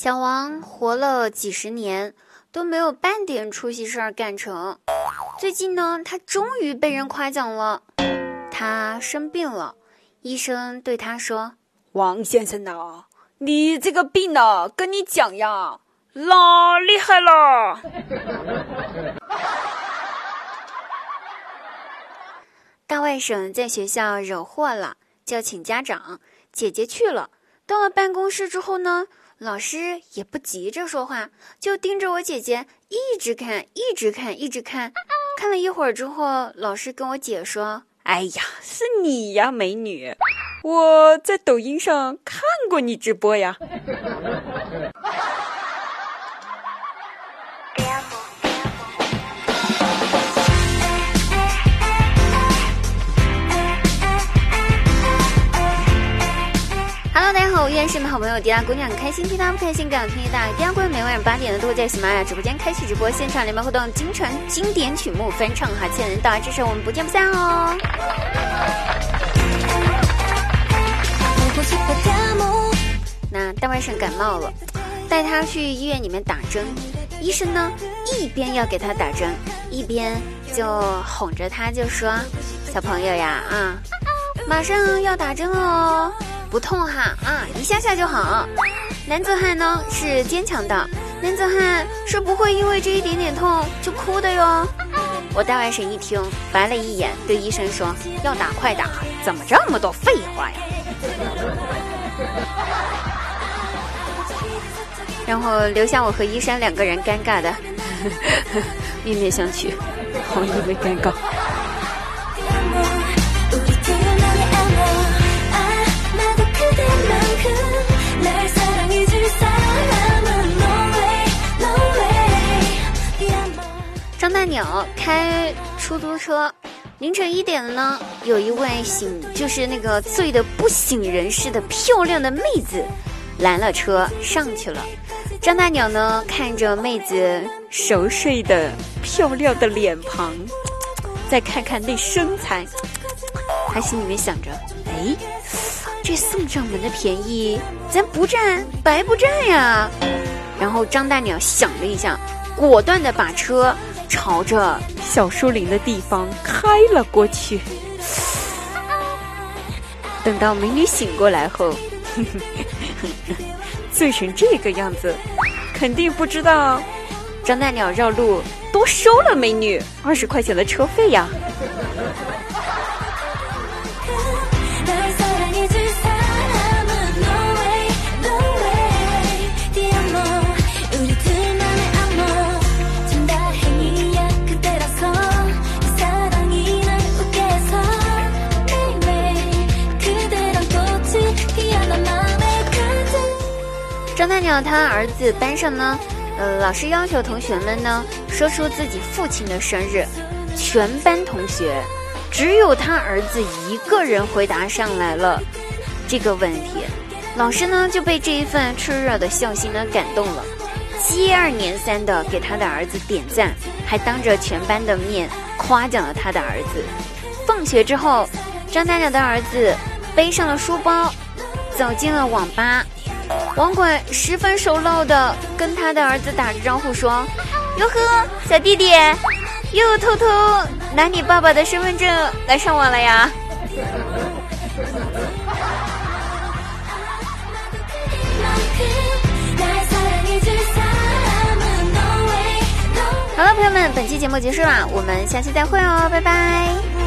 小王活了几十年，都没有半点出息事儿干成。最近呢，他终于被人夸奖了。他生病了，医生对他说：“王先生呐，你这个病呢，跟你讲呀，老厉害了。”大外甥在学校惹祸了，叫请家长。姐姐去了，到了办公室之后呢，老师也不急着说话，就盯着我姐姐一直看，一直看，一直看。看了一会儿之后，老师跟我姐说：“哎呀，是你呀，美女，我在抖音上看过你直播呀。” Hello，大家好，我们好朋友迪拉姑娘，开心听他不开心，更想听大迪拉姑娘每晚八点的都会在喜马拉雅直播间开启直播，现场连麦互动，京城经典曲目翻唱哈，欠人到，支持我们不见不散哦。那大外甥感冒了，带他去医院里面打针，医生呢一边要给他打针，一边就哄着他就说：“小朋友呀，啊，马上要打针了哦。”不痛哈啊，一下下就好。男子汉呢是坚强的，男子汉是不会因为这一点点痛就哭的哟。我大外甥一听，白了一眼，对医生说：“要打快打，怎么这么多废话呀？”然后留下我和医生两个人尴尬的 面面相觑，好因为尴尬。大鸟开出租车，凌晨一点了呢，有一位醒就是那个醉的不省人事的漂亮的妹子拦了车上去了。张大鸟呢看着妹子熟睡的漂亮的脸庞，再看看那身材，他心里面想着：哎，这送上门的便宜咱不占白不占呀。然后张大鸟想了一下，果断的把车。朝着小树林的地方开了过去。等到美女醒过来后，醉成这个样子，肯定不知道张大鸟绕路多收了美女二十块钱的车费呀。大鸟他儿子班上呢，呃，老师要求同学们呢说出自己父亲的生日，全班同学只有他儿子一个人回答上来了这个问题，老师呢就被这一份炽热的孝心呢感动了，接二连三的给他的儿子点赞，还当着全班的面夸奖了他的儿子。放学之后，张大鸟的儿子背上了书包，走进了网吧。网管十分熟络的跟他的儿子打着招呼说：“哟呵，小弟弟，又偷偷拿你爸爸的身份证来上网了呀！”好了，朋友们，本期节目结束了，我们下期再会哦，拜拜。